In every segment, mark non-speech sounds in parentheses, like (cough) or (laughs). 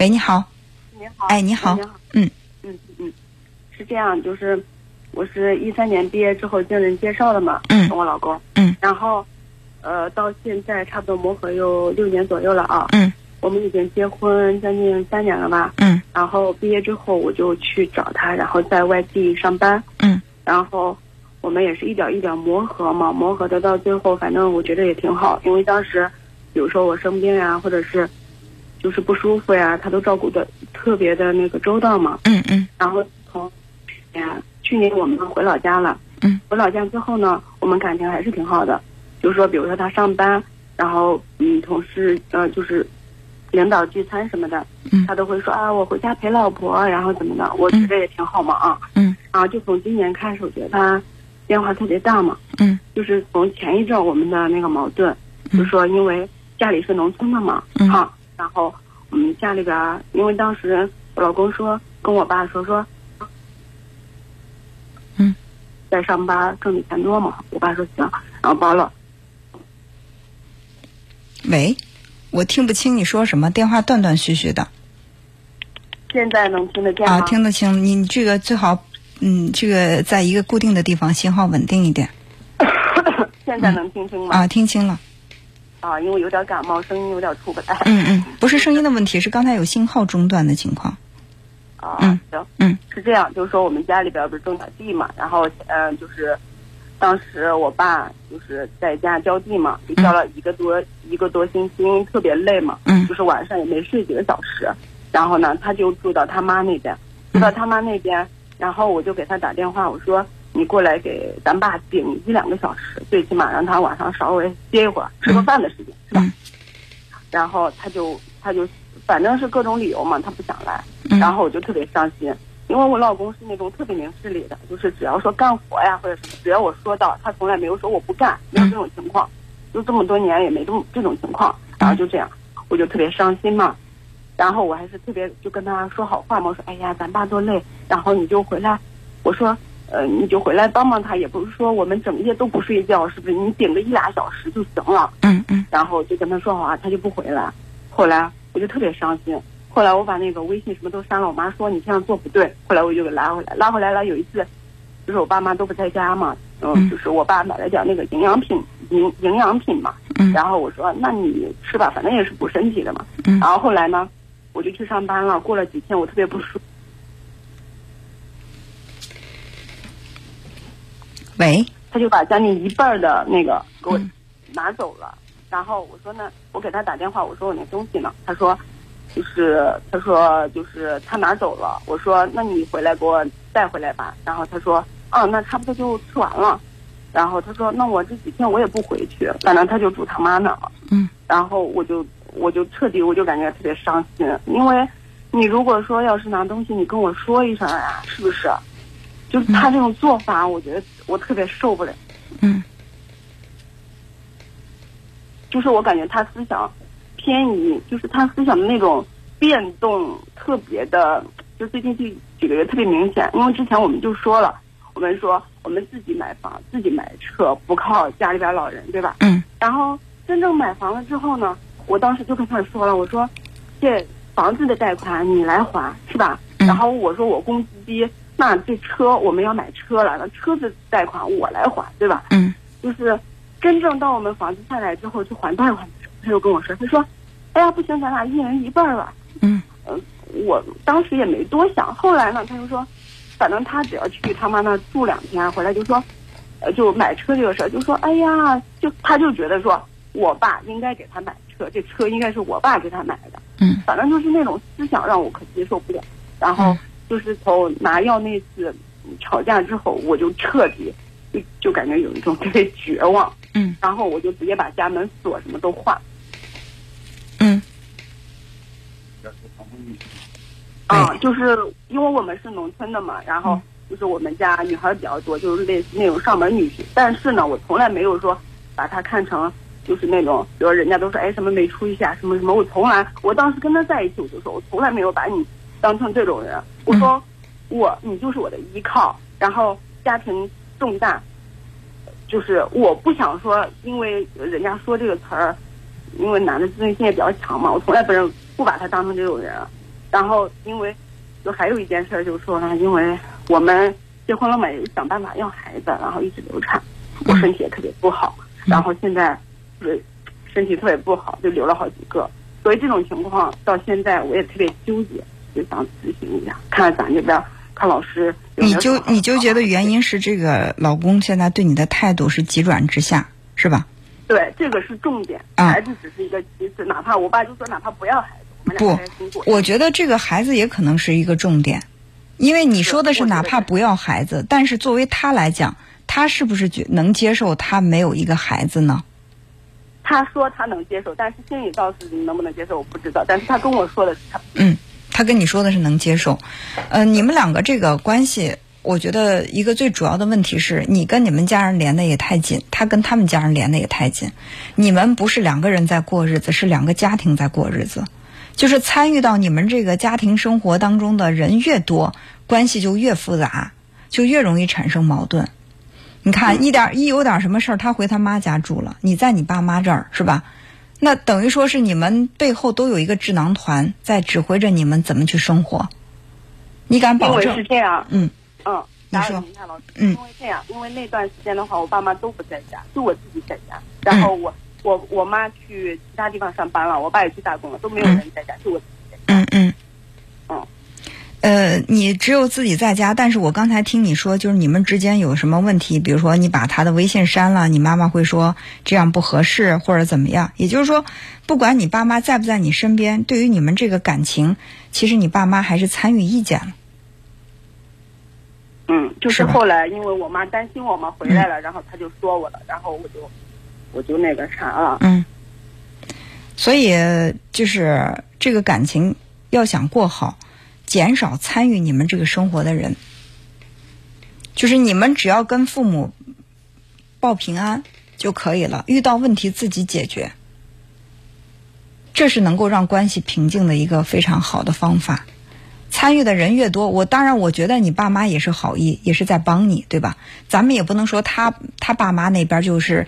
喂，你好。你好。哎，你好。你好。嗯。嗯嗯，是这样，就是我是一三年毕业之后经人介绍的嘛，嗯。跟我老公，嗯。然后呃到现在差不多磨合有六年左右了啊，嗯。我们已经结婚将近三年了吧，嗯。然后毕业之后我就去找他，然后在外地上班，嗯。然后我们也是一点一点磨合嘛，磨合的到最后，反正我觉得也挺好，因为当时，比如说我生病呀，或者是就是不舒服呀，他都照顾的特别的那个周到嘛。嗯嗯然后从，哎呀，去年我们回老家了，嗯，回老家之后呢，我们感情还是挺好的，就是说，比如说他上班，然后嗯，同事呃就是。领导聚餐什么的，嗯他都会说啊，我回家陪老婆，然后怎么的，我觉得也挺好嘛啊。嗯啊，就从今年开始，我觉得他变化特别大嘛。嗯就是从前一阵我们的那个矛盾，就说因为家里是农村的嘛，嗯啊，然后我们家里边儿，因为当时我老公说跟我爸说说，嗯，在上班挣的钱多嘛，我爸说行，然后包了，喂，我听不清你说什么，电话断断续续的。现在能听得见吗？啊，听得清。你你这个最好，嗯，这个在一个固定的地方，信号稳定一点。(laughs) 现在能听清吗？啊，听清了。啊，因为有点感冒，声音有点出不来。嗯嗯，不是声音的问题，是刚才有信号中断的情况。啊，嗯行，嗯是这样，就是说我们家里边不是种点地嘛，然后嗯、呃就是当时我爸就是在家浇地嘛，就浇了一个多、一个多星期，因为特别累嘛，嗯就是晚上也没睡几个小时，然后呢，他就住到他妈那边，住到他妈那边，然后我就给他打电话，我说你过来给咱爸顶一两个小时，最起码让他晚上稍微歇一会儿，吃个饭的时间，是吧？嗯然后他就他就反正是各种理由嘛，他不想来。嗯然后我就特别伤心，因为我老公是那种特别明事理的，就是只要说干活呀或者什么，只要我说到，他从来没有说我不干，没有这种情况，就这么多年也没这么这种情况，然后就这样，我就特别伤心嘛。然后我还是特别就跟他说好话嘛，我说哎呀，咱爸多累，然后你就回来，我说呃你就回来帮帮他，也不是说我们整夜都不睡觉，是不是？你顶个一俩小时就行了。嗯嗯然后就跟他说好话，他就不回来。后来我就特别伤心。后来我把那个微信什么都删了，我妈说你这样做不对。后来我就给拉回来，拉回来了。有一次，就是我爸妈都不在家嘛，嗯，嗯就是我爸买了点那个营养品，营营养品嘛。嗯然后我说那你吃吧，反正也是补身体的嘛。嗯然后后来呢，我就去上班了。过了几天，我特别不舒服。喂，他就把将近一半儿的那个给我嗯拿走了。然后我说呢，我给他打电话，我说我那东西呢？他说，就是他说就是他拿走了。我说那你回来给我带回来吧。然后他说，啊，那差不多就吃完了。然后他说，那我这几天我也不回去，反正他就住他妈那儿了。嗯然后我就我就彻底我就感觉特别伤心，因为你如果说要是拿东西，你跟我说一声啊，是不是？就是他这种做法，我觉得我特别受不了。嗯就是我感觉他思想偏移，就是他思想的那种变动特别的，就最近这几个月特别明显。因为之前我们就说了，我们说我们自己买房、自己买车，不靠家里边老人，对吧？嗯然后真正买房了之后呢，我当时就跟他说了，我说这房子的贷款你来还是吧？嗯然后我说我工资低，那这车我们要买车了，那车子贷款我来还，对吧？嗯就是真正到我们房子下来之后去还贷款的时候，他就跟我说，他说，哎呀不行，咱俩一人一半儿吧。嗯嗯，我当时也没多想，后来呢，他就说，反正他只要去他妈那儿住两天，回来就说，呃，就买车这个事儿，就说，哎呀，就他就觉得说我爸应该给他买车，这车应该是我爸给他买的，嗯反正就是那种思想让我可接受不了。然后就是从拿药那次吵架之后，我就彻底就就感觉有一种 (laughs) 特别绝望，嗯然后我就直接把家门锁什么都换。嗯啊，哎就是因为我们是农村的嘛，然后嗯就是我们家女孩比较多，就是类似那种上门女婿。但是呢，我从来没有说把他看成就是那种，比如人家都说哎什么没出息啊，什么什么，我从来，我当时跟他在一起，我就说我从来没有把你当成这种人。我说我你就是我的依靠，然后家庭重担，就是我不想说，因为人家说这个词儿，因为男的自尊心也比较强嘛，我从来不认不把他当成这种人。然后因为就还有一件事，就是说呢，因为我们结婚了嘛，也想办法要孩子，然后一直流产，我身体也特别不好，然后现在就是身体特别不好，就流了好几个。所以这种情况到现在我也特别纠结，就想咨询一下，看咱这边看老师你纠你纠结的原因是这个老公现在对你的态度是急转直下，是吧？对，这个是重点，啊孩子只是一个其次。哪怕我爸就说，哪怕不要孩子，我们不俩开心过。我觉得这个孩子也可能是一个重点，因为你说的是哪怕不要孩子，但是作为他来讲，他是不是觉能接受他没有一个孩子呢？他说他能接受，但是心里倒是能不能接受我不知道。但是他跟我说的是他嗯，他跟你说的是能接受，呃，你们两个这个关系，我觉得一个最主要的问题是你跟你们家人连的也太紧，他跟他们家人连的也太紧，你们不是两个人在过日子，是两个家庭在过日子，就是参与到你们这个家庭生活当中的人越多，关系就越复杂，就越容易产生矛盾。你看，一点一有点什么事儿，他回他妈家住了，你在你爸妈这儿是吧？那等于说是你们背后都有一个智囊团在指挥着你们怎么去生活。你敢因为是保证？这样，嗯嗯，打扰您一下，老师，嗯因为这样，因为那段时间的话，我爸妈都不在家，就我自己在家，然后我、我我妈去其他地方上班了，我爸也去打工了，都没有人在家，就我自己在家。嗯嗯。嗯。呃，你只有自己在家，但是我刚才听你说，就是你们之间有什么问题，比如说你把他的微信删了，你妈妈会说这样不合适或者怎么样。也就是说，不管你爸妈在不在你身边，对于你们这个感情，其实你爸妈还是参与意见了。嗯，就是后来因为我妈担心我嘛回来了，然后她就说我了，然后我就我就那个啥了。嗯，所以就是这个感情要想过好，减少参与你们这个生活的人，就是你们只要跟父母报平安就可以了，遇到问题自己解决，这是能够让关系平静的一个非常好的方法。参与的人越多，我当然我觉得你爸妈也是好意，也是在帮你，对吧？咱们也不能说他他爸妈那边就是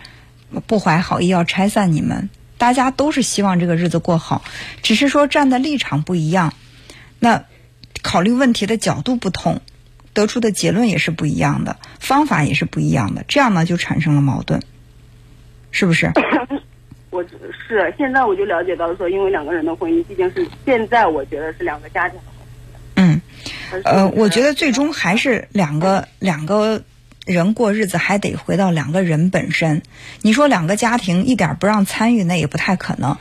不怀好意要拆散你们，大家都是希望这个日子过好，只是说站的立场不一样，那考虑问题的角度不同，得出的结论也是不一样的，方法也是不一样的，这样呢就产生了矛盾，是不是？(laughs) 我只是现在我就了解到说，因为两个人的婚姻毕竟是现在我觉得是两个家庭的婚嗯。呃，我觉得最终还是两个两个人过日子，还得回到两个人本身。你说两个家庭一点不让参与，那也不太可能。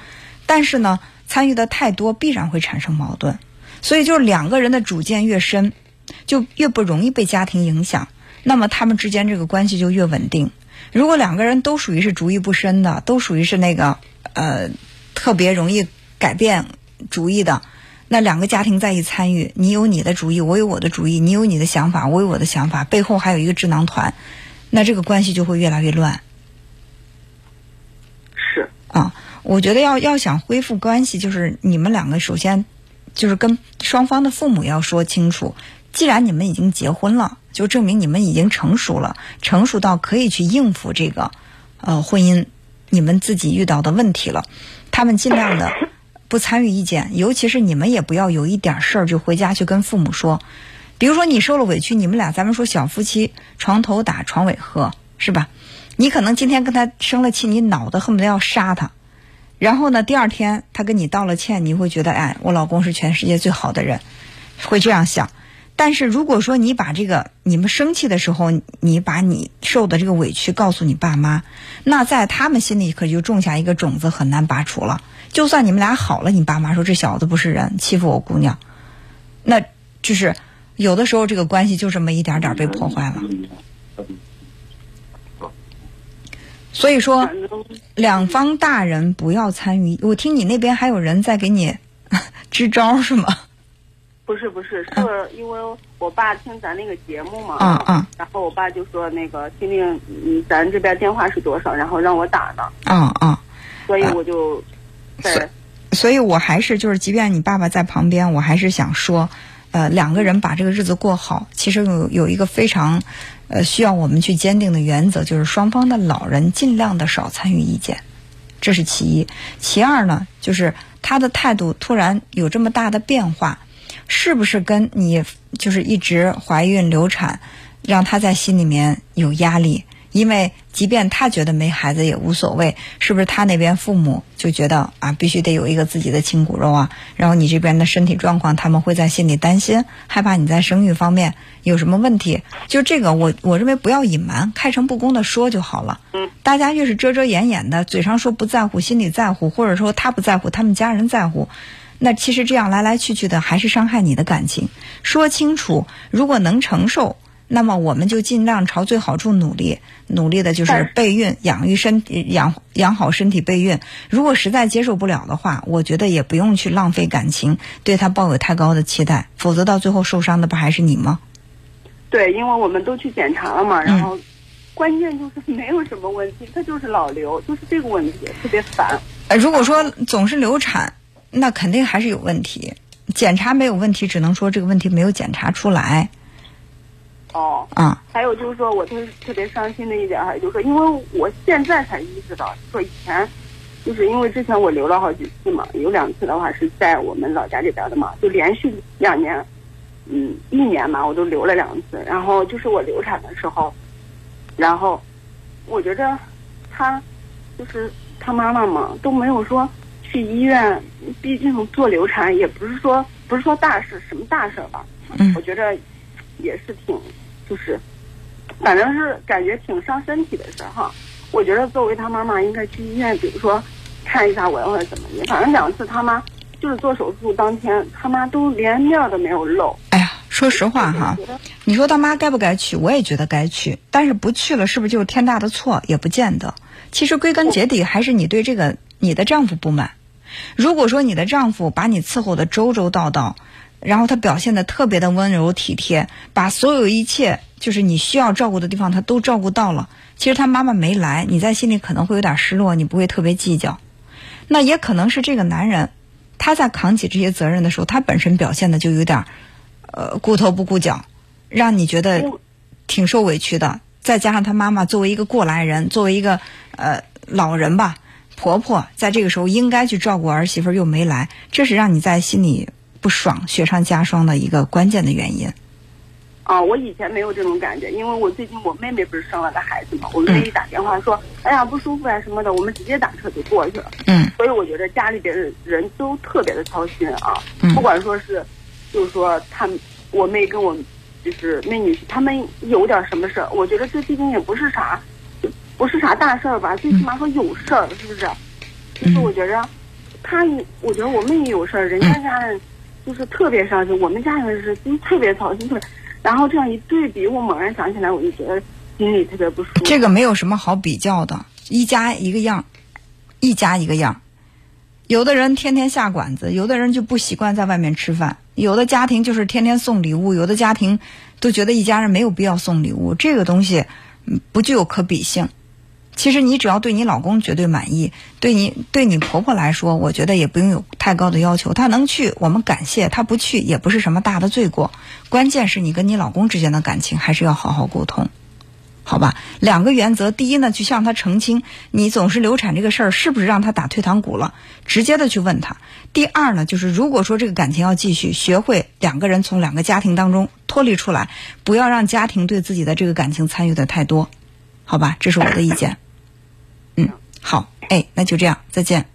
但是呢，参与的太多，必然会产生矛盾。所以就是两个人的主见越深，就越不容易被家庭影响，那么他们之间这个关系就越稳定。如果两个人都属于是主意不深的，都属于是那个呃特别容易改变主意的，那两个家庭在一参与，你有你的主意，我有我的主意，你有你的想法，我有我的想法，背后还有一个智囊团，那这个关系就会越来越乱是啊。我觉得要要想恢复关系，就是你们两个首先就是跟双方的父母要说清楚，既然你们已经结婚了，就证明你们已经成熟了，成熟到可以去应付这个呃婚姻你们自己遇到的问题了。他们尽量的 (laughs) 不参与意见，尤其是你们也不要有一点事儿就回家去跟父母说。比如说你受了委屈，你们俩咱们说小夫妻床头打床尾和是吧？你可能今天跟他生了气，你恼得恨不得要杀他。然后呢，第二天他跟你道了歉，你会觉得哎，我老公是全世界最好的人，会这样想。但是如果说你把这个你们生气的时候，你把你受的这个委屈告诉你爸妈，那在他们心里可就种下一个种子，很难拔除了。就算你们俩好了，你爸妈说这小子不是人，欺负我姑娘，那就是有的时候这个关系就这么一点点被破坏了。所以说，两方大人不要参与。我听你那边还有人在给你 (laughs) 支招是吗？不是不是，是因为我爸听咱那个节目嘛，嗯嗯然后我爸就说那个听听嗯咱这边电话是多少，然后让我打的，嗯嗯！所以我就在所以我还是就是，即便你爸爸在旁边，我还是想说，呃，两个人把这个日子过好，其实有有一个非常呃需要我们去坚定的原则，就是双方的老人尽量的少参与意见，这是其一。其二呢，就是他的态度突然有这么大的变化，是不是跟你就是一直怀孕流产，让他在心里面有压力？因为即便他觉得没孩子也无所谓，是不是他那边父母就觉得啊，必须得有一个自己的亲骨肉啊？然后你这边的身体状况，他们会在心里担心，害怕你在生育方面有什么问题。就这个，我我认为不要隐瞒，开诚布公的说就好了。嗯，大家越是遮遮掩掩的，嘴上说不在乎，心里在乎，或者说他不在乎，他们家人在乎，那其实这样来来去去的，还是伤害你的感情。说清楚，如果能承受。那么我们就尽量朝最好处努力，努力的就是备孕，养育身体，养养好身体备孕。如果实在接受不了的话，我觉得也不用去浪费感情，对他抱有太高的期待，否则到最后受伤的不还是你吗？对，因为我们都去检查了嘛，然后关键就是没有什么问题，他就是老流，就是这个问题特别烦。呃，如果说总是流产，那肯定还是有问题。检查没有问题，只能说这个问题没有检查出来。哦，啊，还有就是说，我特特别伤心的一点哈，就是说，因为我现在才意识到，说以前，就是因为之前我流了好几次嘛，有两次的话是在我们老家这边的嘛，就连续两年，嗯，一年嘛，我都流了两次。然后就是我流产的时候，然后我觉着他就是他妈妈嘛都没有说去医院，毕竟做流产也不是说不是说大事，什么大事吧？嗯，我觉着也是挺。就是，反正是感觉挺伤身体的事儿哈。我觉得作为他妈妈，应该去医院，比如说看一下我，或者怎么的。反正两次他妈就是做手术当天，他妈都连面都没有露。哎呀，说实话哈，你说他妈该不该去？我也觉得该去，但是不去了，是不是就是天大的错？也不见得。其实归根结底还是你对这个你的丈夫不满。如果说你的丈夫把你伺候的周周到到。然后他表现的特别的温柔体贴，把所有一切就是你需要照顾的地方他都照顾到了。其实他妈妈没来，你在心里可能会有点失落，你不会特别计较。那也可能是这个男人，他在扛起这些责任的时候，他本身表现的就有点，呃，顾头不顾脚，让你觉得挺受委屈的。再加上他妈妈作为一个过来人，作为一个呃老人吧，婆婆，在这个时候应该去照顾儿媳妇又没来，这是让你在心里。不爽，雪上加霜的一个关键的原因。啊，我以前没有这种感觉，因为我最近我妹妹不是生了个孩子嘛，我妹一打电话说，哎呀不舒服啊什么的，我们直接打车就过去了。嗯。所以我觉得家里边的人都特别的操心啊，不管说是，就是说他我妹跟我就是妹女婿他们有点什么事儿，我觉得这毕竟也不是啥，不是啥大事儿吧，最起码说有事儿，是不是？就是我觉着，他，我觉得我妹也有事儿，人家家人。就是特别伤心，我们家人是就特别操心，特别，然后这样一对比，我猛然想起来，我就觉得心里特别不舒服。这个没有什么好比较的，一家一个样，一家一个样。有的人天天下馆子，有的人就不习惯在外面吃饭，有的家庭就是天天送礼物，有的家庭都觉得一家人没有必要送礼物，这个东西不具有可比性。其实你只要对你老公绝对满意，对你对你婆婆来说，我觉得也不用有太高的要求。她能去，我们感谢；她不去，也不是什么大的罪过。关键是你跟你老公之间的感情还是要好好沟通，好吧？两个原则：第一呢，去向他澄清你总是流产这个事儿是不是让他打退堂鼓了，直接的去问他；第二呢，就是如果说这个感情要继续，学会两个人从两个家庭当中脱离出来，不要让家庭对自己的这个感情参与的太多。好吧，这是我的意见。嗯，好，哎，那就这样，再见。